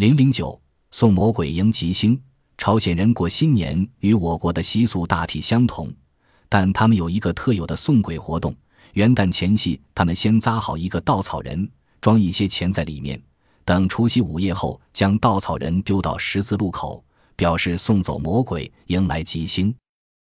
零零九送魔鬼迎吉星朝鲜人过新年与我国的习俗大体相同但他们有一个特有的送鬼活动元旦前夕他们先扎好一个稻草人装一些钱在里面等除夕午夜后将稻草人丢到十字路口表示送走魔鬼迎来吉星。